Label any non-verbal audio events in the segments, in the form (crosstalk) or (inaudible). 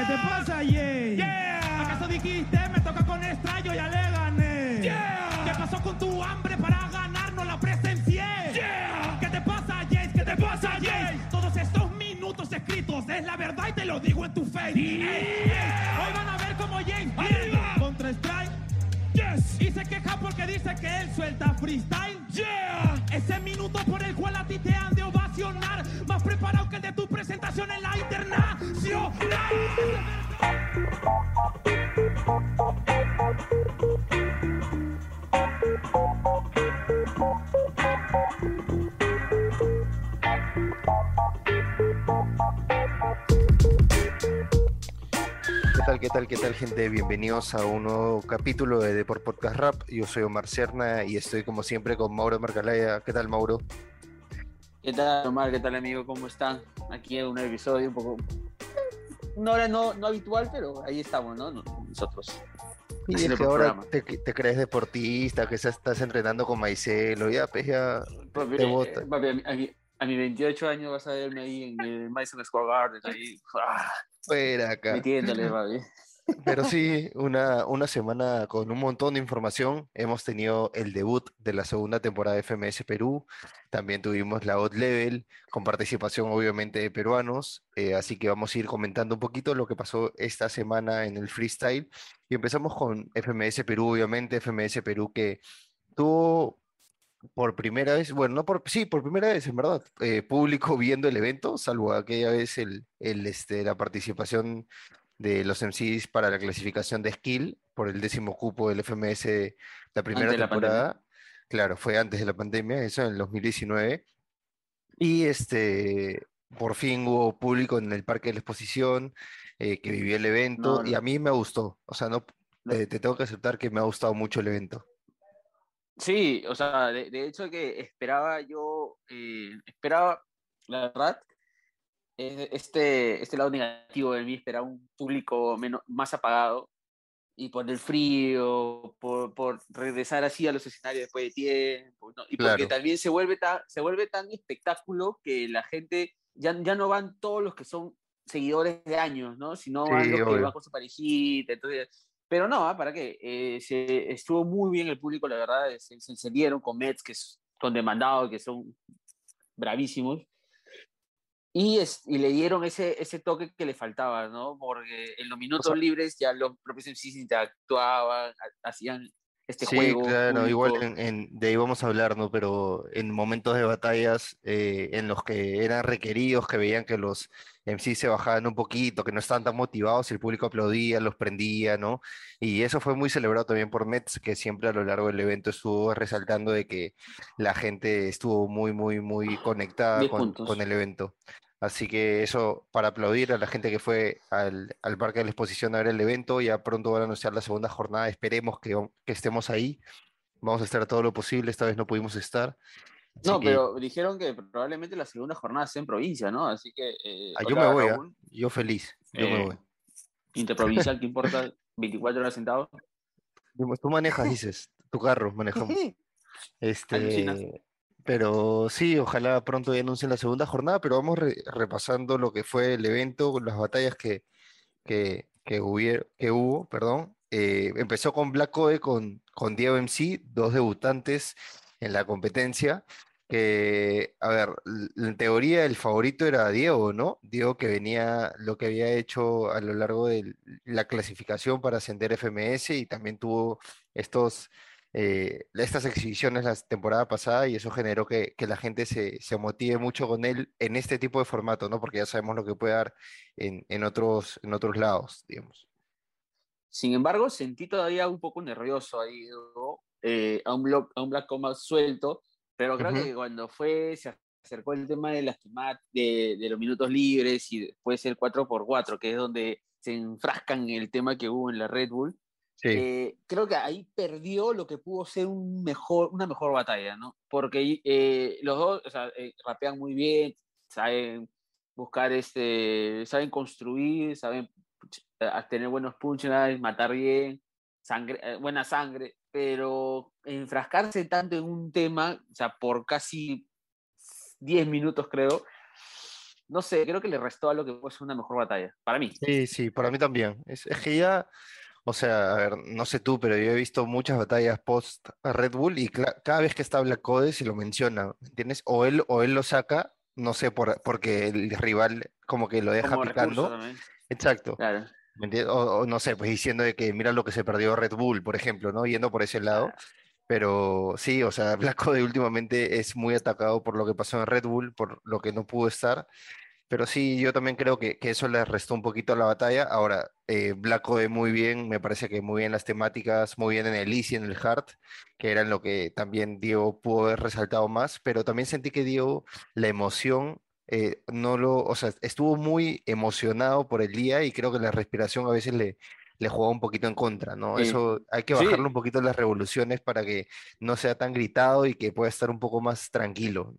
¿Qué te pasa, Jay? Yeah. ¿Acaso dijiste me toca con extraño? Ya le gané. Yeah. ¿Qué pasó con tu hambre para ganar? No la presencié. Yeah. ¿Qué te pasa, Jace? ¿Qué te pasa, Jace? Todos estos minutos escritos es la verdad y te lo digo en tu face. Hoy van a ver cómo Arriba. contra Strike. Yes. Y se queja porque dice que él suelta freestyle. Yeah. Ese minuto por el cual a ti te han de ovacionar. Más preparado que el de tu presentación en la ¿Qué tal, qué tal, qué tal, gente? Bienvenidos a un nuevo capítulo de Deport Podcast Rap. Yo soy Omar Cerna y estoy como siempre con Mauro Marcalaya. ¿Qué tal, Mauro? ¿Qué tal, Omar? ¿Qué tal, amigo? ¿Cómo están? Aquí en un episodio un poco. Una hora no, no habitual, pero ahí estamos, ¿no? Nosotros. Y es que el ahora programa. te, te crees deportista, que estás entrenando con Maicelo, ya, pues ya. Papi, Te eh, bota. papi, a, mi- a mi- a mis 28 años vas a verme ahí en el Madison Square Garden, ahí, ah, Fuera acá. metiéndole, papi. Pero sí, una, una semana con un montón de información. Hemos tenido el debut de la segunda temporada de FMS Perú. También tuvimos la Odd Level, con participación obviamente de peruanos. eh, así que vamos a ir comentando un poquito lo que pasó esta semana en el freestyle. Y empezamos con FMS Perú, obviamente. FMS Perú que tuvo por primera vez, bueno, no por, sí, por primera vez, en verdad, eh, público viendo el evento, salvo aquella vez el, el, este, la participación de los MCs para la clasificación de skill por el décimo cupo del FMS la primera Antes la temporada. Claro, fue antes de la pandemia, eso en el 2019. Y este, por fin hubo público en el Parque de la Exposición eh, que vivió el evento No, y a mí me gustó. O sea, no, eh, te tengo que aceptar que me ha gustado mucho el evento. Sí, o sea, de, de hecho que esperaba yo, eh, esperaba, la verdad, este, este lado negativo de mí, esperaba un público menos, más apagado, y por el frío, por, por regresar así a los escenarios después de tiempo, ¿no? y porque Claro. también se vuelve, tan, se vuelve tan espectáculo que la gente, ya, ya no van todos los que son seguidores de años, ¿no? Sino van Sí, los que van con su parejita, entonces... Pero no, ¿ah? ¿para qué? Eh, se, estuvo muy bien el público, la verdad, se, se encendieron con Mets, que es, con Demandado, que son bravísimos, y, es- y le dieron ese, ese toque que le faltaba, ¿no? Porque en los minutos sea- libres ya los propios MCs interactuaban, ha- hacían este Sí, juego. claro, igual en, en- de ahí vamos a hablar, ¿no? Pero en momentos de batallas eh, en los que eran requeridos, que veían que los MC se bajaban un poquito, que no estaban tan motivados, el público aplaudía, los prendía, ¿no? Y eso fue muy celebrado también por Mets, que siempre a lo largo del evento estuvo resaltando de que la gente estuvo muy, muy, muy conectada con el evento. Así que eso para aplaudir a la gente que fue al, al Parque de la Exposición a ver el evento. Ya pronto van a anunciar la segunda jornada. Esperemos que, que estemos ahí. Vamos a estar todo lo posible. Esta vez no pudimos estar. Así No, que, pero dijeron que probablemente la segunda jornada sea en provincia, ¿no? Así que... eh, ah, yo me voy, ¿ah? Yo feliz. Yo me Eh, voy. Interprovincial, ¿qué (laughs) importa? 24 horas sentado. Tú manejas, dices. Tu carro manejamos. Este, pero sí, ojalá pronto ya anuncien la segunda jornada, pero vamos re- repasando lo que fue el evento, las batallas que, que, que, que hubo, perdón. Eh, empezó con Black Code con, con Diego MC, dos debutantes en la competencia, que, a ver, en teoría el favorito era Diego, ¿no? Diego que venía, lo que había hecho a lo largo de la clasificación para ascender FMS y también tuvo estos eh, estas exhibiciones la temporada pasada y eso generó que, que la gente se, se motive mucho con él en este tipo de formato, ¿no? Porque ya sabemos lo que puede dar en, en otros, en otros lados, digamos. Sin embargo, sentí todavía un poco nervioso ahí, ¿no? Eh, a, un block, a un Black Coma suelto, pero creo Ujú. que cuando fue, se acercó el tema de las de, de los minutos libres y después el 4x4, que es donde se enfrascan en el tema que hubo en la Red Bull, Sí, eh, creo que ahí perdió lo que pudo ser un mejor, una mejor batalla, ¿no? Porque eh, los dos o sea, eh, rapean muy bien, saben buscar, este, saben construir, saben tener buenos punchlines, matar bien, sangre, eh, buena sangre, pero enfrascarse tanto en un tema, o sea, por casi 10 minutos creo, no sé, creo que le restó a lo que fue una mejor batalla, para mí. Sí, sí, para mí también. Es, es que ya, o sea, a ver, no sé tú, pero yo he visto muchas batallas post Red Bull y cada vez que está Black Code se lo menciona, ¿me entiendes? O él, o él lo saca, no sé, por, porque el rival como que lo deja Como picando. Exacto. Claro. ¿Me entiendes? O, o no sé, pues diciendo de que mira lo que se perdió Red Bull, por ejemplo, ¿no? Yendo por ese lado. Pero sí, o sea, (laughs) Black Code últimamente es muy atacado por lo que pasó en Red Bull, por lo que no pudo estar. Pero sí, yo también creo que, que eso le restó un poquito a la batalla. Ahora, eh, Black Code muy bien, me parece que muy bien las temáticas, muy bien en el Easy, en el Hard, que eran lo que también Diego pudo haber resaltado más. Pero también sentí que Diego, la emoción, eh, no lo, o sea, estuvo muy emocionado por el día y creo que la respiración a veces le, le jugaba un poquito en contra, ¿no? Sí. Eso hay que Sí. bajarle un poquito las revoluciones para que no sea tan gritado y que pueda estar un poco más tranquilo.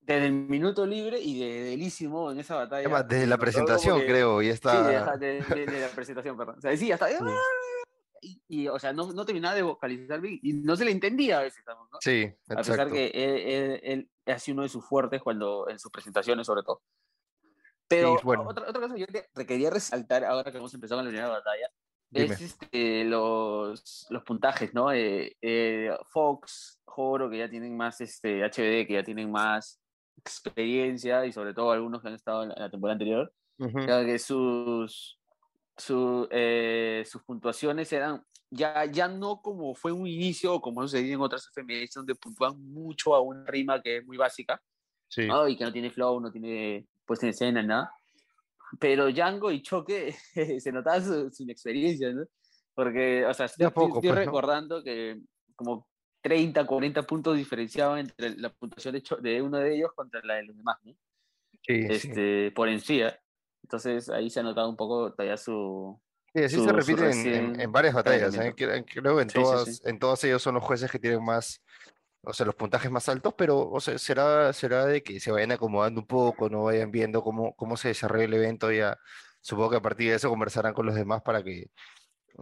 Desde el minuto libre y de delísimo en esa batalla. Además, desde la presentación, creo, y Sí, está. de, ajá, de- de- de la presentación, perdón. O sea, sí, hasta. Y, y, o sea, no, no terminaba de vocalizar bien y no se le entendía a veces, ¿no? Sí, A pesar exacto. que él, él, él ha uno de sus fuertes cuando, en sus presentaciones, sobre todo. Pero bueno. otra, otra cosa que yo te- quería resaltar ahora que hemos empezado con la primera batalla Dime. es este, los, los puntajes, ¿no? Eh, eh, Fox, Joro, que ya tienen más este, HBD, que ya tienen más experiencia y sobre todo algunos que han estado en la, en la temporada anterior, Ujú. Claro que sus, su, eh, sus puntuaciones eran ya, ya no como fue un inicio o como sucedió en otras FMS donde puntúan mucho a una rima que es muy básica Sí. ¿no? y que no tiene flow, no tiene puesta en escena, nada. Pero Django y Choque (laughs) se notaba su, su inexperiencia, ¿no? Porque, o sea, estoy, poco, estoy pues, ¿no? recordando que como 30, 40 puntos diferenciaban entre la puntuación de, de uno de ellos contra la de los demás, ¿no? Sí, sí. este, por encima. Entonces ahí se ha notado un poco todavía su... Sí, así su- se repite en, en- recién en varias batallas. ¿eh? Cre- Creo que en Sí, todas, sí. en todas ellos son los jueces que tienen más, o sea, los puntajes más altos, pero o sea, será, será de que se vayan acomodando un poco, no vayan viendo cómo, cómo se desarrolla el evento. Ya supongo que a partir de eso conversarán con los demás para que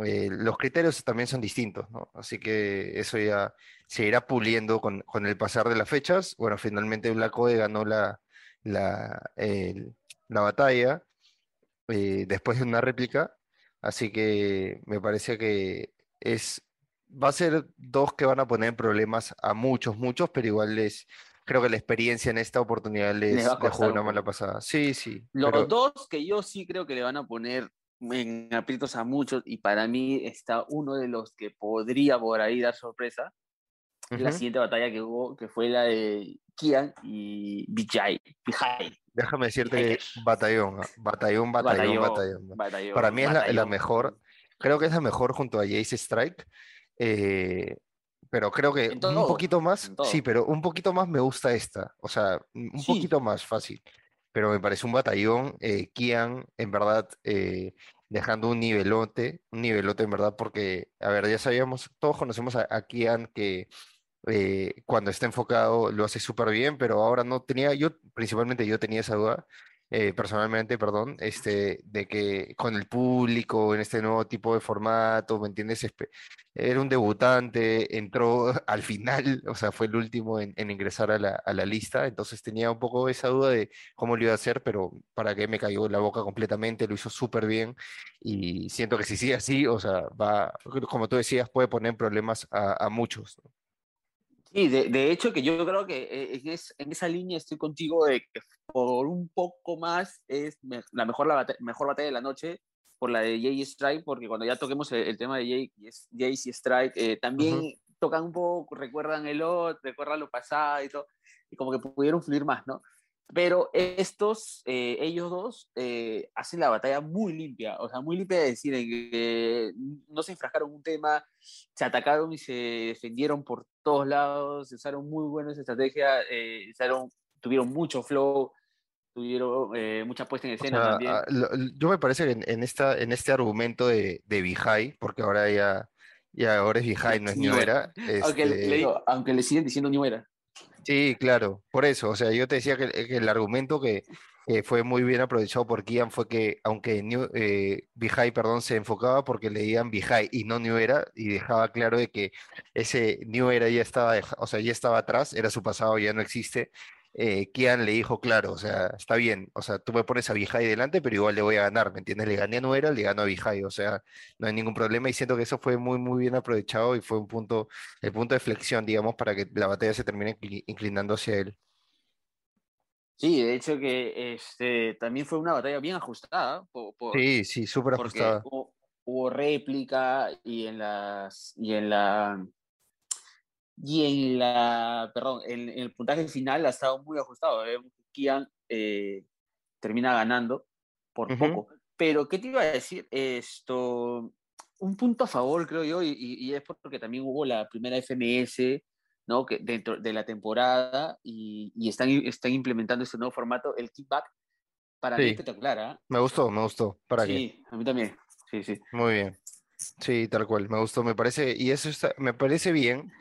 eh, los criterios también son distintos, ¿no? Así que eso ya se irá puliendo con, con el pasar de las fechas. Bueno, finalmente Black Ode ganó la, la, la batalla eh, después de una réplica, así que me parece que es, va a ser dos que van a poner problemas a muchos, muchos, pero igual les, creo que la experiencia en esta oportunidad les, Les les jugó una mala pasada. Sí, sí, Los pero dos que yo sí creo que le van a poner en aprietos a muchos y para mí está uno de los que podría por ahí dar sorpresa. Es La siguiente batalla que hubo, que fue la de Kian y Vijay. Vijay. Déjame decirte que Vijay. batallón, ah, batallón, batallón, Batallón, batallón. batallón, Para mí es la, la batallón. mejor, creo que es la mejor junto a Jace Strike, eh, pero creo que un poquito más, sí, pero un poquito más me gusta esta, o sea, un Sí. poquito más fácil, pero me parece un batallón, eh, Kian, en verdad, eh, dejando un nivelote, un nivelote en verdad, porque, a ver, ya sabíamos, todos conocemos a, a Kian que eh, cuando está enfocado lo hace súper bien, pero ahora no tenía, yo principalmente yo tenía esa duda, eh, personalmente, perdón, este, de que con el público, en este nuevo tipo de formato, ¿me entiendes? Era un debutante, entró (laughs) al final, o sea, fue el último en, en ingresar a la, a la lista, entonces tenía un poco esa duda de cómo lo iba a hacer, pero para que me cayó la boca completamente, lo hizo súper bien y siento que si sigue así, o sea, va, como tú decías, puede poner problemas a, a muchos. ¿no? Sí, de, de hecho que yo creo que eh, en, es- en esa línea estoy contigo de que por un poco más es me- la mejor, la bata- mejor batalla de la noche por la de Jay Strike, porque cuando ya toquemos el, el tema de Jay, Jay y Strike, eh, también tocan un poco, recuerdan el otro, recuerdan lo pasado y todo, y como que pudieron fluir más, ¿no? Pero estos, eh, ellos dos, eh, hacen la batalla muy limpia, o sea, muy limpia de decir en que no se enfrascaron en un tema, se atacaron y se defendieron por todos lados, usaron muy buenas estrategias, eh, usaron, tuvieron mucho flow, tuvieron eh, mucha puesta en O escena sea, también. a- lo- l- yo me parece que en, en esta, en este argumento de, de Vijay, porque ahora ya, ya ahora es Vijay, no es New New Era. Era, aunque, le este, digo, aunque le siguen diciendo New Era. Sí, claro, por eso, o sea, yo te decía que, que el argumento que, fue muy bien aprovechado por Kian fue que, aunque New, eh, Vijay, perdón, se enfocaba porque leían Vijay y no New Era, y dejaba claro de que ese New Era ya estaba, o sea, ya estaba atrás, era su pasado, ya no existe, eh, Kian le dijo, claro, o sea, está bien, o sea, tú me pones a Vijay delante, pero igual le voy a ganar, ¿me entiendes? Le gané a Nuera, le gano a Vijay, o sea, no hay ningún problema y siento que eso fue muy, muy bien aprovechado y fue un punto, el punto de flexión, digamos, para que la batalla se termine inclinando hacia él. Sí, de hecho que este, también fue una batalla bien ajustada. sí, sí, súper ajustada. Hubo, hubo, réplica y en las y en la y en la perdón en, el puntaje final ha estado muy ajustado. ¿eh? Kian eh, termina ganando por poco. Pero qué te iba a decir esto un punto a favor creo yo y, y es porque también hubo la primera FMS ¿no? que dentro de la temporada y, y están, están implementando este nuevo formato, el kickback, para mí espectacular. ¿ah? Me gustó, me gustó. ¿Para sí, a mí también. Sí, sí. Muy bien. Sí, tal cual, me gustó, me parece, y eso está, me parece bien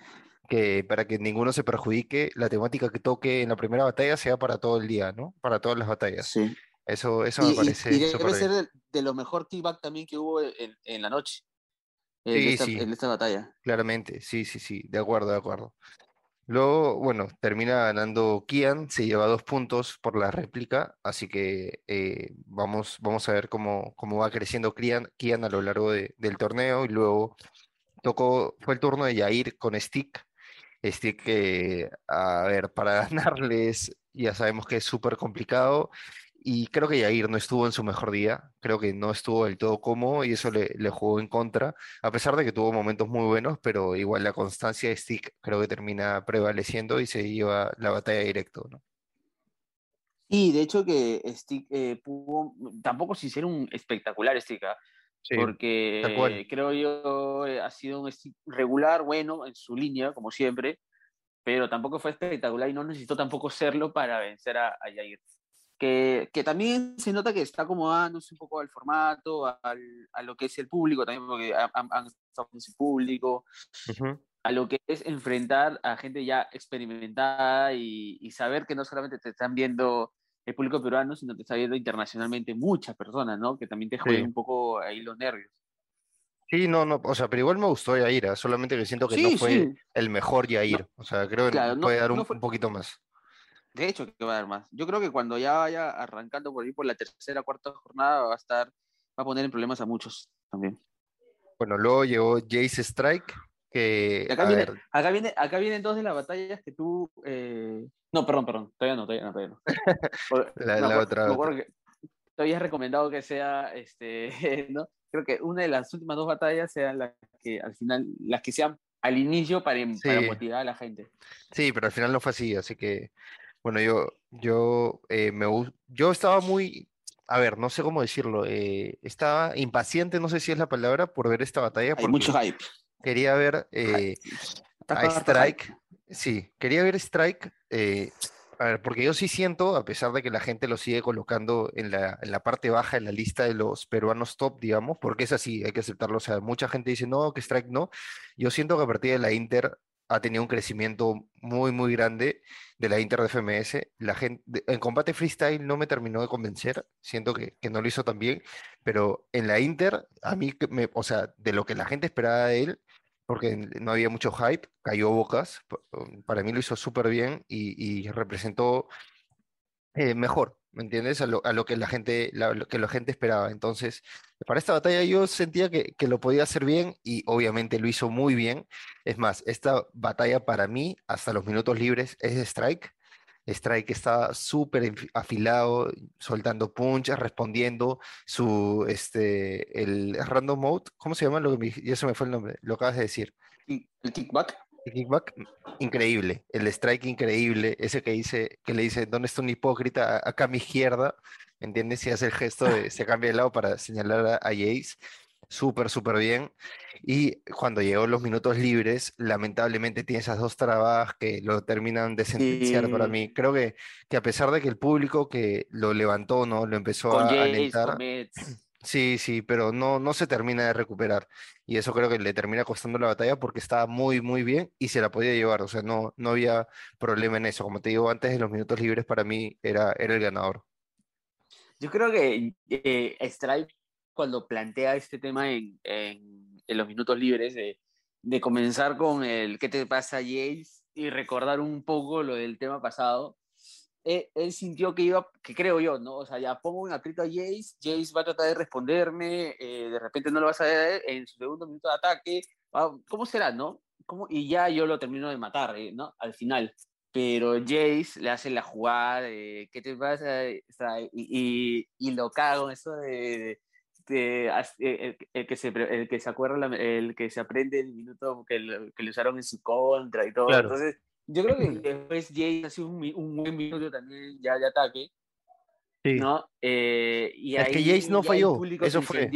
que para que ninguno se perjudique, la temática que toque en la primera batalla sea para todo el día, ¿no? Para todas las batallas. Sí. Eso, eso me parece. Y, debe ser de, lo mejor kickback también que hubo en, en la noche. Sí, esta, sí. En esta batalla. Claramente, sí, sí, sí, de acuerdo, de acuerdo. Luego, bueno, termina ganando Kian, se lleva dos puntos por la réplica, así que eh, vamos, vamos a ver cómo, cómo va creciendo Kian, Kian a lo largo del torneo. Y luego tocó, fue el turno de Yair con Stick. Stick, que, a ver, para (laughs) ganarles ya sabemos que es súper complicado y creo que Yair no estuvo en su mejor día, creo que no estuvo del todo cómodo y eso le, jugó en contra, a pesar de que tuvo momentos muy buenos, pero igual la constancia de Stick creo que termina prevaleciendo y se lleva la batalla directo, ¿no? Sí, de hecho que Stick eh, pudo, tampoco sin ser un espectacular Stick, ¿ah? porque creo yo eh, ha sido un regular, bueno, en su línea, como siempre, pero tampoco fue espectacular y no necesitó tampoco serlo para vencer a, a Yair que, que, también se nota que está acomodándose un poco al formato, al, a lo que es el público también, porque han, estado en público, a lo que es enfrentar a gente ya experimentada y, y, saber que no solamente te están viendo el público peruano, sino que está viendo internacionalmente muchas personas, ¿no? Que también te juegan un poco ahí los nervios. Sí, no, no, o sea, pero igual me gustó Yair, solamente que siento que no fue el mejor Yair, o sea, creo que puede dar un, un poquito más. De hecho, que va a dar más. Yo creo que cuando ya vaya arrancando por ahí por la tercera, cuarta jornada, va a estar, va a poner en problemas a muchos también. Bueno, luego llegó Jace Strike, que... Acá, viene, acá, viene, acá, vienen dos de las batallas que tú... Eh... No, perdón, perdón, todavía no, todavía no, todavía no. (laughs) la, la otra. Que todavía es recomendado que sea, este, (laughs) ¿no? Creo que una de las últimas dos batallas sean las que al final, las que sean al inicio para, para motivar a la gente. Sí, pero al final no fue así, así que bueno, yo, yo, eh, me, yo estaba muy, a ver, no sé cómo decirlo, eh, estaba impaciente, no sé si es la palabra, por ver esta batalla. Hay mucho hype. Quería ver eh, a Strike, sí, quería ver Strike, a ver, porque yo sí siento, a pesar de que la gente lo sigue colocando en la, en la parte baja en la lista de los peruanos top, digamos, porque es así, hay que aceptarlo, o sea, mucha gente dice, no, que Strike no, yo siento que a partir de la Inter ha tenido un crecimiento muy, muy grande de la Inter de FMS. La gente, en combate freestyle no me terminó de convencer, siento que, no lo hizo tan bien, pero en la Inter, a mí, me, o sea, de lo que la gente esperaba de él, porque no había mucho hype, cayó bocas, para mí lo hizo súper bien y, representó eh, mejor, ¿me entiendes? A lo, que la gente, que la gente esperaba. Entonces, para esta batalla yo sentía que, lo podía hacer bien y obviamente lo hizo muy bien. Es más, esta batalla para mí, hasta los minutos libres, es de Strike. Strike está súper afilado, soltando punches, respondiendo su, este, el random mode, ¿cómo se llama? Lo que ya se me fue el nombre, lo acabas de decir. El kickback. El kickback, increíble. El strike, increíble. Ese que dice, que le dice, ¿dónde está un hipócrita? Acá a mi izquierda. ¿Entiendes? Y hace el gesto de, se cambia de lado para señalar a, Jace. Súper, súper bien. Y cuando llegó los minutos libres, lamentablemente tiene esas dos trabas que lo terminan de sentenciar para mí. Creo que, que a pesar de que el público que lo levantó, ¿no? Lo empezó a alentar. (clears throat) Sí, sí, pero no, no se termina de recuperar. Y eso creo que le termina costando la batalla porque estaba muy, muy bien y se la podía llevar. O sea, no, no había problema en eso. Como te digo, antes de los minutos libres para mí era, era el ganador. Yo creo que eh, Stripe, cuando plantea este tema en, en, los minutos libres, de, de, comenzar con el ¿qué te pasa, Jace? y recordar un poco lo del tema pasado, él, él sintió que iba, que creo yo, ¿no? O sea, ya pongo un aprieto a Jace, Jace va a tratar de responderme, eh, de repente no lo vas a ver en su segundo minuto de ataque, ah, ¿cómo será, no? ¿Cómo? Y ya yo lo termino de matar, eh, ¿no? Al final. Pero Jace le hace la jugada de, ¿qué te pasa? O sea, y, y, y lo cago, eso de, de- as- eh, el, el que se, el que se acuerda, el que se aprende el minuto que, lo- que le usaron en su contra y todo. Claro. Entonces, yo creo que (laughs) después Jace hace un, un buen minuto también ya de ataque, Sí. ¿no? Eh, y Es que ahí Jace no falló, público eso fue.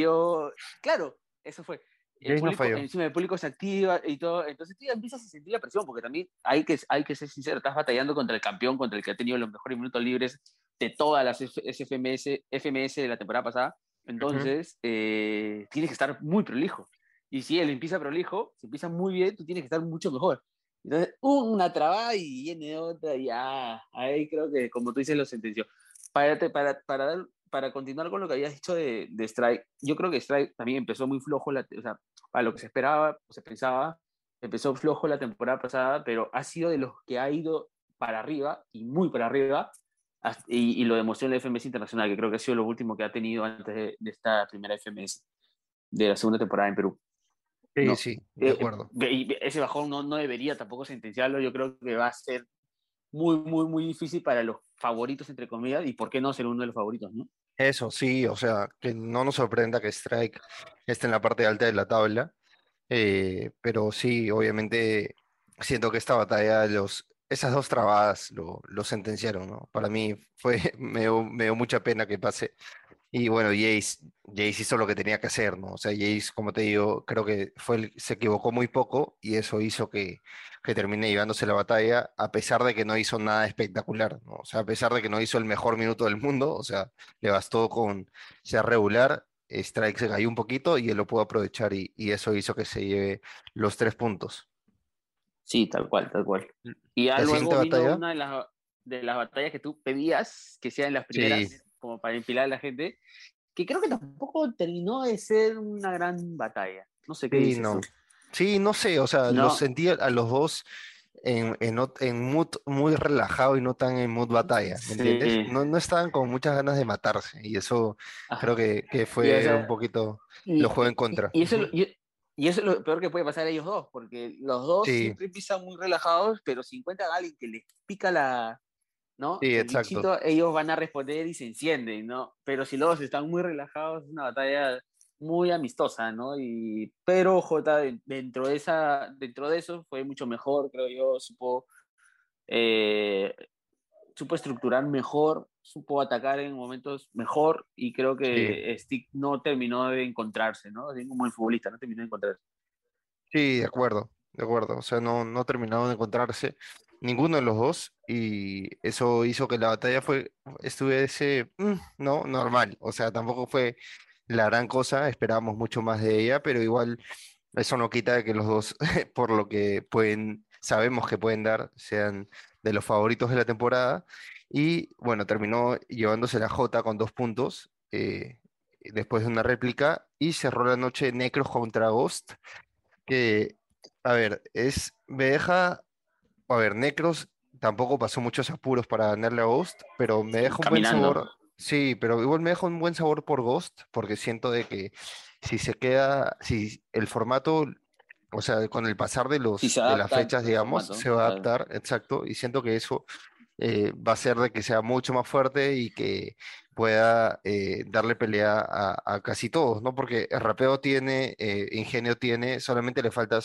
Claro, eso fue. El Jace no público, falló. Encima el público se activa y todo. Entonces tú ya empiezas a sentir la presión, porque también hay que, hay que ser sincero, estás batallando contra el campeón, contra el que ha tenido los mejores minutos libres de todas las F- SFMS, FMS de la temporada pasada. Entonces, eh, tienes que estar muy prolijo. Y si él empieza prolijo, si empieza muy bien, tú tienes que estar mucho mejor. Entonces, una trabada y viene otra, y ya, ahí creo que, como tú dices, lo sentenció. Para, para, para, para continuar con lo que habías dicho de, de Strike, yo creo que Strike también empezó muy flojo, la, o sea, para lo que se esperaba, se pensaba, empezó flojo la temporada pasada, pero ha sido de los que ha ido para arriba, y muy para arriba, y, y lo demostró la FMS Internacional, que creo que ha sido lo último que ha tenido antes de, de esta primera FMS, de la segunda temporada en Perú. Sí, No. sí, de Eh, acuerdo. eh, ese bajón no, no debería tampoco sentenciarlo. Yo creo que va a ser muy, muy, muy difícil para los favoritos, entre comillas, y por qué no ser uno de los favoritos, ¿no? Eso sí, o sea, que no nos sorprenda que Strike esté en la parte alta de la tabla, eh, pero sí, obviamente siento que esta batalla, los, esas dos trabadas lo, sentenciaron, ¿no? Para mí fue, (laughs) me dio, mucha pena que pase. Y bueno, Jace, Jace hizo lo que tenía que hacer, ¿no? O sea, Jace, como te digo, creo que fue el- se equivocó muy poco y eso hizo que, que termine llevándose la batalla, a pesar de que no hizo nada espectacular. O sea, a pesar de que no hizo el mejor minuto del mundo, o sea, le bastó con ser regular, Strike se cayó un poquito y él lo pudo aprovechar y eso hizo que se lleve los tres puntos. Sí, tal cual, tal cual. Y ya luego vino batalla. una de las, de las batallas que tú pedías que sean las primeras, Sí. como para empilar a la gente, que creo que tampoco terminó de ser una gran batalla. No sé qué Sí, dices no. tú. Sí, no sé, o sea, No. los sentí a los dos en, en, en mood muy relajado y no tan en mood batalla, ¿me entiendes? Sí. No, no estaban con muchas ganas de matarse y eso Ajá. creo que, que fue un poquito, y- lo juego en contra. Y, eso, y, y eso es lo peor que puede pasar a ellos dos, porque los dos Sí. siempre empiezan muy relajados, pero si encuentran a alguien que les pica la, ¿no? Sí, El exacto. bichito, ellos van a responder y se encienden, ¿no? Pero si los dos están muy relajados, es una batalla muy amistosa, ¿no? Y, pero J de- dentro de, esa, dentro de eso fue mucho mejor, creo yo, supo, eh, supo estructurar mejor, supo atacar en momentos mejor y creo que Stick no terminó de encontrarse, ¿no? Así como el futbolista, no terminó de encontrarse. Sí, de acuerdo, de acuerdo. O sea, no, no terminaron de encontrarse ninguno de los dos y eso hizo que la batalla fue, estuviese, mm, no, normal. O sea, tampoco fue la gran cosa, esperábamos mucho más de ella, pero igual eso no quita de que los dos, (laughs) por lo que pueden, sabemos que pueden dar, sean de los favoritos de la temporada. Y bueno, terminó llevándose la J con dos puntos eh, después de una réplica y cerró la noche Necros contra Ghost que, a ver, es, me deja, a ver, Necros tampoco pasó muchos apuros para ganarle a Ghost, pero me deja un buen sabor, sí, pero igual me deja un buen sabor por Ghost, porque siento de que si se queda, si el formato, o sea, con el pasar de los, Si de las fechas, digamos, formato, se va a claro. adaptar, exacto, y siento que eso eh, va a hacer de que sea mucho más fuerte y que pueda eh, darle pelea a, casi todos, ¿no? Porque el rapeo tiene, eh, ingenio tiene, solamente le falta,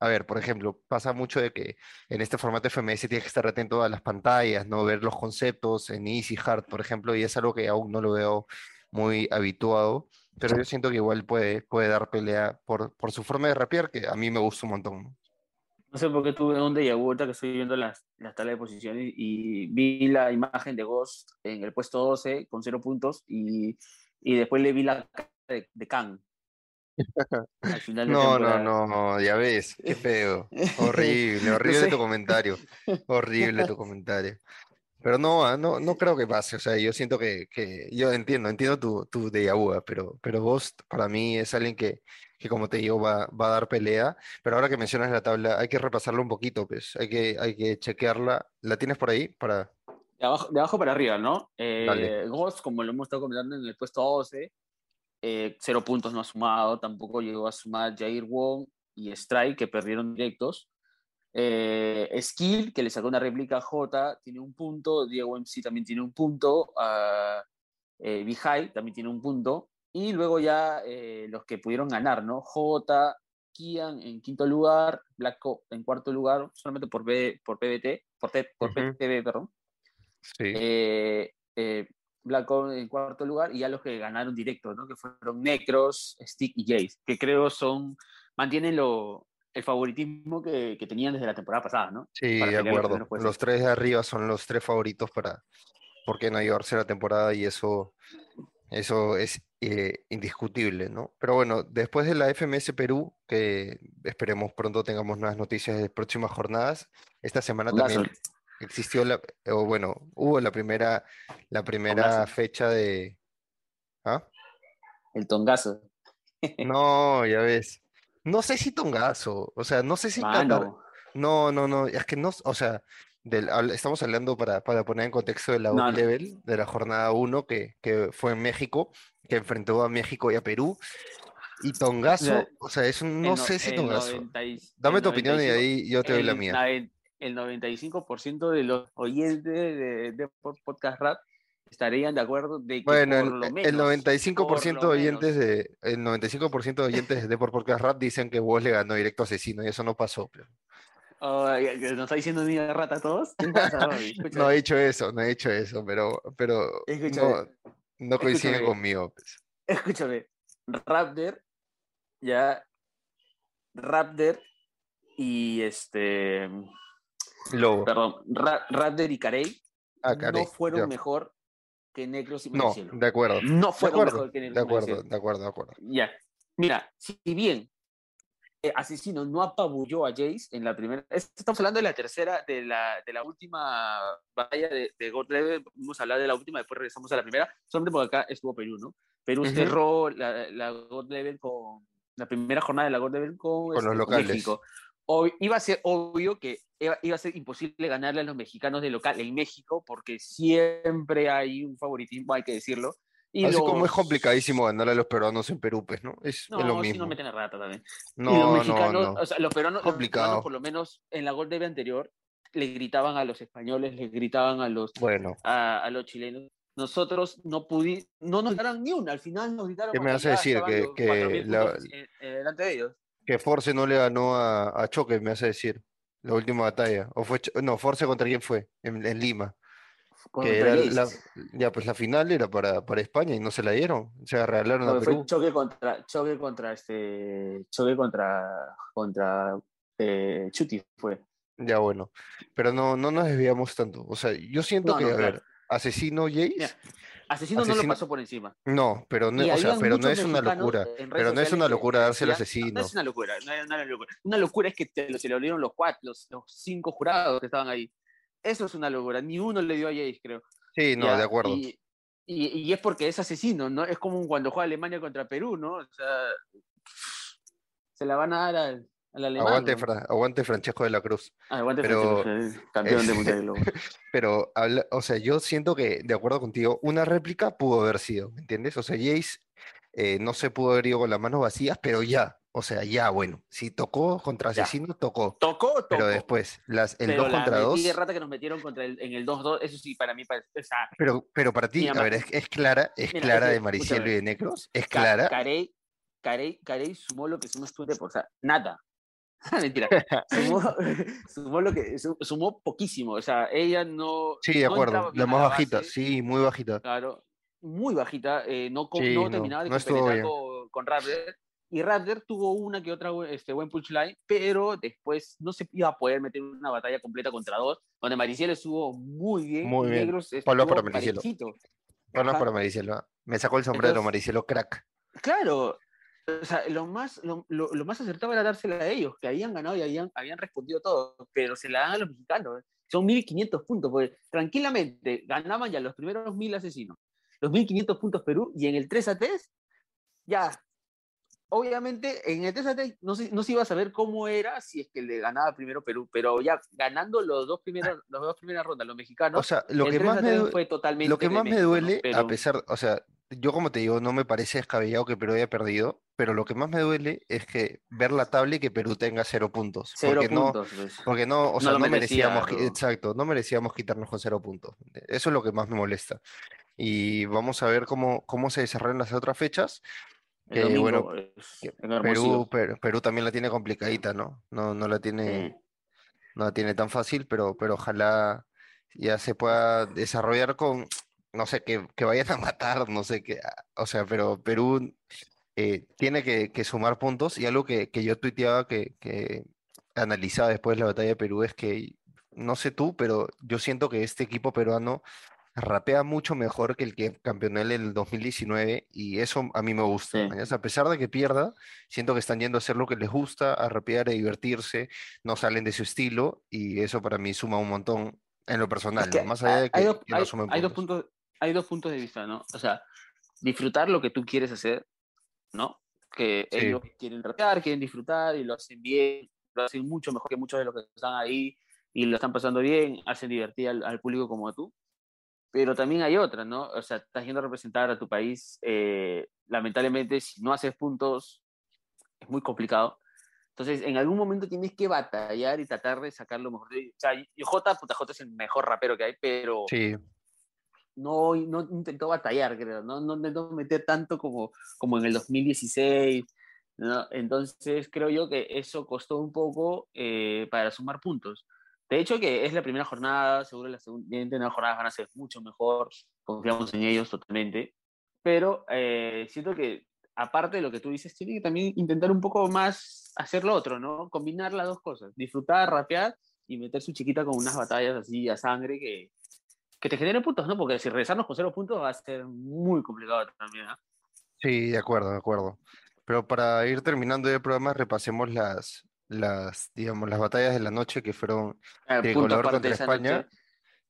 a ver, por ejemplo, pasa mucho de que en este formato FMS tienes que estar atento a las pantallas, ¿no? Ver los conceptos en Easy Hard, por ejemplo, y es algo que aún no lo veo muy habituado, pero yo siento que igual puede, puede dar pelea por, por su forma de rapear, que a mí me gusta un montón, ¿no? No sé por qué tuve un déjà vu ahorita que estoy viendo las, las tablas de posiciones y vi la imagen de Ghost en el puesto 12 con 0 puntos y, y después le vi la cara de, de Khan. (laughs) Al final de No, no, temporada. no, ya ves, qué feo. (laughs) Horrible, horrible sé. tu comentario. Horrible tu comentario. Pero no, ah, no, no creo que pase. O sea, yo siento que, que yo entiendo, entiendo tu, tu vu, ah, pero, pero Ghost para mí es alguien que, que como te digo, va, va a dar pelea. Pero ahora que mencionas la tabla, hay que repasarla un poquito, pues. Hay que, hay que chequearla. ¿La tienes por ahí? Para... De abajo, de abajo para arriba, ¿no? Eh, Ghost, como lo hemos estado comentando en el puesto 12, eh, cero puntos no ha sumado, tampoco llegó a sumar Jair Wong y Strike, que perdieron directos. Eh, Skill, que le sacó una réplica a J, tiene un punto. Diego MC también tiene un punto. Uh, eh, Vijay también tiene un punto. Y luego ya eh, los que pudieron ganar, ¿no? J, Kian en quinto lugar, Black en cuarto lugar, solamente por, B, por PBT, por, T, por uh -huh. Perdón. Sí. Eh, eh, Black en cuarto lugar y ya los que ganaron directo, ¿no? Que fueron Necros, Stick y Jace, que creo son, mantienen lo, el favoritismo que, que, tenían desde la temporada pasada, ¿no? Sí, de acuerdo. Los, los, tres de arriba son los tres favoritos para, porque no llevarse la temporada y eso, eso es eh, indiscutible, ¿no? Pero bueno, después de la FMS Perú, que esperemos pronto tengamos nuevas noticias de próximas jornadas, esta semana también existió la, o bueno, hubo la primera, la primera fecha de... ¿Ah? El tongazo. (laughs) No, ya ves. No sé si tongazo, o sea, no sé si Qatar... No, no, no, es que no, o sea, del, estamos hablando para, para, poner en contexto de la no, level de la jornada 1 que, que, fue en México, que enfrentó a México y a Perú. Y Tongazo, o sea, es un, no el, sé si Tongazo. 90, Dame tu opinión y ahí yo te doy la mía. El 95% de los oyentes de, de, Podcast Rap estarían de acuerdo de que bueno, por el, lo menos, el 95% de oyentes de el 95% de oyentes de por podcast rap dicen que vos le ganó directo a asesino y eso no pasó pero... Oh, ¿Nos está diciendo ni de rata a todos? (laughs) No he dicho eso, no he dicho eso, pero, pero no, no coinciden conmigo. Pues. Escúchame, Raptor, ya, Raptor y este. Lobo. Perdón, Ra Raptor y Carey ah, no fueron ya. mejor que Necros y No, Cielo. de acuerdo. No fueron de acuerdo, mejor que Necros de acuerdo, de acuerdo, de acuerdo. Ya. Mira, si bien eh, Asesino no apabulló a Jace en la primera. Estamos hablando de la tercera, de la, de la última batalla de, de God Level. Vamos a hablar de la última, después regresamos a la primera. Solamente porque acá estuvo Perú, ¿no? Perú Ujú. cerró la, la God Level con. La primera jornada de la God Level con, Con los locales. México. Ob- iba a ser obvio que iba a ser imposible ganarle a los mexicanos de local en México, porque siempre hay un favoritismo, hay que decirlo. Y Así los- como es complicadísimo ganarle a los peruanos en Perú, pues, ¿no? Es, es No, lo si mismo. no meten a rata también. y No, los no, mexicanos, no. o sea, los peruanos, los por lo menos en la Gol Debe anterior, le gritaban a los españoles, le gritaban a los, Bueno, a, a los chilenos. Nosotros no pudimos, no nos gritaron ni una, al final nos gritaron. ¿Qué me vas a decir? Que- los que 4.000 la- delante de ellos. que Force no le ganó a, a Choque, me hace decir. La última batalla. O fue, no, Force contra quién fue? En, en Lima. Que era la, ya, pues la final era para, para España y no se la dieron. O sea, regalaron a Porque fue Perú. choque contra, choque contra este, choque contra, contra eh, Chuti fue. Ya, bueno. Pero no, no nos desviamos tanto. O sea, yo siento No, que, no, a claro. ver, Asesino Jace. Mira, Asesino, no lo Asesino- pasó por encima. No, pero no, o sea, pero no es una locura. Pero no es una locura darse el asesino. No es una locura, no es una locura. Una locura es que te, se lo dieron los cuatro, los, los cinco jurados que estaban ahí. Eso es una locura. Ni uno le dio a Jace, creo. Sí, no, ¿ya? de acuerdo. Y, y, y es porque es asesino, ¿no? Es como cuando juega Alemania contra Perú, ¿no? O sea, se la van a dar al, al alemán. Aguante, ¿no? Fra- aguante Francesco de la Cruz. Ah, aguante pero- Francesco, campeón de (laughs) Mundial de Globo. Pero, o sea, yo siento que, de acuerdo contigo, una réplica pudo haber sido, ¿me entiendes? O sea, Jace eh, no se pudo haber ido con las manos vacías, pero ya, o sea, ya, bueno, si tocó contra Ya. asesino, tocó. Tocó, tocó. Pero después, las, el Pero 2 la contra 2, metida rata que nos metieron contra el, en el 2-2, eso sí, para mí. O sea, pero, pero para ti, a ver, es, es clara, es Mira, clara es de Maricielo y de Necros, es clara. Carey, Carey, Carey sumó lo que sumó Stute por o sea, nada. (laughs) Mentira. Sumó, (laughs) sumó lo que su- sumó poquísimo. O sea, ella no. Sí, de no acuerdo, la más bajita, sí, muy bajita. Claro, muy bajita. eh, no, co- Sí, no no, terminaba de no bien. con, con Raptor. Y Raptor tuvo una que otra este, buen punchline, pero después no se iba a poder meter una batalla completa contra dos, donde Maricielo estuvo muy bien. Muy bien. Negros estuvo para Maricielo. Ajá. para Maricielo. Me sacó el sombrero, Entonces- Maricielo, crack. Claro, o sea, lo más, lo, lo- lo más acertado era dársela a ellos, que habían ganado y habían, habían respondido todo, pero se la dan a los mexicanos. Son 1.500 puntos, porque tranquilamente ganaban ya los primeros 1.000 asesinos, los 1.500 puntos Perú, y en el 3 a 3, ya, obviamente en el TST no se, no se iba a saber cómo era si es que le ganaba primero Perú, pero ya ganando los dos primeros, las dos primeras rondas, los mexicanos, O sea, lo que 3 a más me, 3 due- fue totalmente lo que más me ¿no? duele, a pesar, o sea, yo como te digo, no me parece descabellado que Perú haya perdido, pero lo que más me duele es que ver la tabla y que Perú tenga cero puntos. Cero porque no, puntos. pues. porque no, o No sea, no merecía, merecíamos, ¿no? exacto, no merecíamos quitarnos con cero puntos. Eso es lo que más me molesta. Y vamos a ver cómo, cómo se desarrollan las otras fechas. El que, domingo bueno, que. Perú, Perú, Perú también la tiene complicadita, ¿no? No, no la tiene, Sí. no la tiene tan fácil, pero, pero ojalá ya se pueda desarrollar con, no sé, que, que vayan a matar, no sé qué, ah, o sea, pero Perú eh, tiene que, que sumar puntos y algo que, que yo tuiteaba que, que analizaba después de la batalla de Perú es que, no sé tú, pero yo siento que este equipo peruano rapea mucho mejor que el que campeonó en el 2019 y eso a mí me gusta. Sí. ¿mañas? A pesar de que pierda, siento que están yendo a hacer lo que les gusta, a rapear, a divertirse, no salen de su estilo y eso para mí suma un montón en lo personal, Es que ¿no? Más allá de hay que, dos- que no hay- sumen hay dos puntos. puntos, hay dos puntos de vista, ¿no? O sea, disfrutar lo que tú quieres hacer, ¿no? Que Sí. ellos quieren rapear, quieren disfrutar y lo hacen bien, lo hacen mucho mejor que muchos de los que están ahí y lo están pasando bien, hacen divertir al, al público como tú. Pero también hay otra, ¿no? O sea, estás yendo a representar a tu país, eh, lamentablemente, si no haces puntos, es muy complicado. Entonces, en algún momento tienes que batallar y tratar de sacar lo mejor. de- O sea, Jota, puta, Jota es el mejor rapero que hay, pero Sí, no, no intentó batallar, creo, no, no intentó meter tanto como, como en el 2016, ¿no? Entonces creo yo que eso costó un poco eh, para sumar puntos. De hecho que es la primera jornada, seguro las siguientes jornadas van a ser mucho mejor, confiamos en ellos totalmente, pero eh, siento que aparte de lo que tú dices, tiene que también intentar un poco más hacer lo otro, ¿no? Combinar las dos cosas, disfrutar, rapear y meter su chiquita con unas batallas así a sangre que, que te generen puntos, ¿no? Porque si regresarnos con cero puntos va a ser muy complicado también, ¿ah? sí, de acuerdo, de acuerdo. Pero para ir terminando el programa, repasemos las, las, digamos, las batallas de la noche que fueron Ah, Tricolor contra España.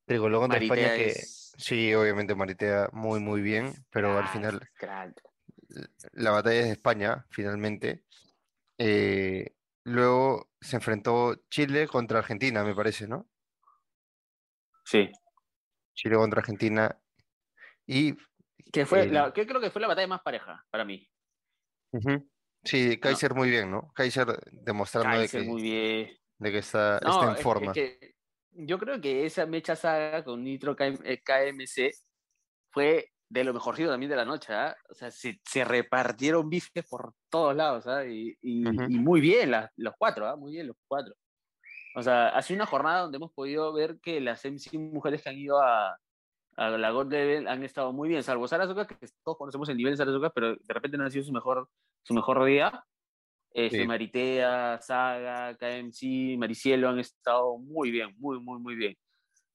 Tricolor contra España, que es sí, obviamente Maritea muy, muy bien, pero al final la batalla es de España, finalmente. Eh, luego se enfrentó Chile contra Argentina, me parece, ¿no? Sí. Chile contra Argentina. Y Que fue la, que creo que fue la batalla más pareja para mí. Sí, Kaiser muy bien, ¿no? Kaiser demostrando de que, muy bien. de que está, No, está en es forma. es que yo creo que esa mecha saga con Nitro KM eh, KMC fue de lo mejorcito también de la noche, ¿ah? O sea, se, se repartieron bifes por todos lados, ¿ah? Y, y- Ujú. y muy bien los cuatro, ¿ah? Muy bien los cuatro. O sea, ha sido una jornada donde hemos podido ver que las MC mujeres que han ido a, a la God Level han estado muy bien, salvo Sara Azuka, que todos conocemos el nivel de Sara Azuka, pero de repente no ha sido su mejor, su mejor día. Este, Sí. Maritea, Saga, KMC, Maricielo han estado muy bien, muy, muy, muy bien.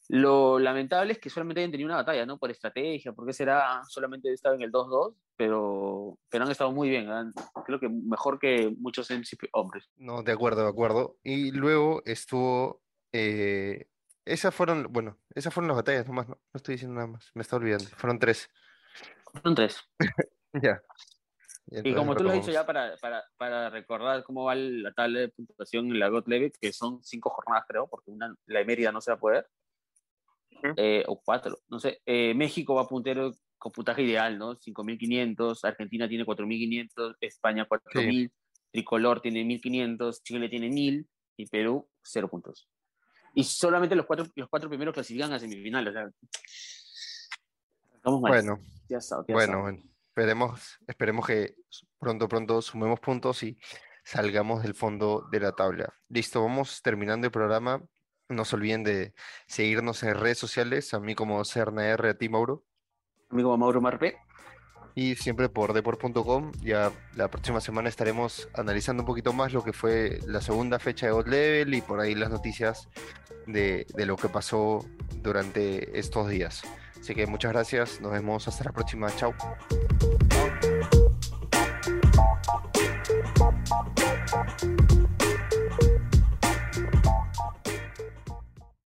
Lo lamentable es que solamente hayan tenido una batalla, ¿no? Por estrategia, porque será solamente estado en el 2-2, pero, pero han estado muy bien. han- creo que mejor que muchos MC hombres. No, de acuerdo, de acuerdo. Y luego estuvo. eh, esas fueron, bueno, esas fueron las batallas nomás, no, no estoy diciendo nada más, me está olvidando. Fueron tres. Son tres. (laughs) Ya. Y Entonces como tú lo has dicho ya para, para, para recordar cómo va la tabla de puntuación en la God Level, que son cinco jornadas creo, porque una, la de Mérida no se va a poder, eh, o cuatro, no sé. Eh, México va puntero con puntaje ideal, ¿no? 5.500, Argentina tiene 4.500, España 4.000, Tricolor tiene 1.500, Chile tiene 1.000 y Perú cero puntos. Y solamente los cuatro, los cuatro primeros clasifican a semifinales. O sea, estamos mal. Bueno, Ya sabes, ya bueno, bueno. Esperemos, esperemos que pronto, pronto sumemos puntos y salgamos del fondo de la tabla. Listo, vamos terminando el programa. No se olviden de seguirnos en redes sociales, a mí como CERNR, a ti Mauro, Amigo Mauro Marpe. Y siempre por deport.com. Ya la próxima semana estaremos analizando un poquito más lo que fue la segunda fecha de God Level y por ahí las noticias de, de lo que pasó durante estos días. Así que muchas gracias, nos vemos hasta la próxima, chao.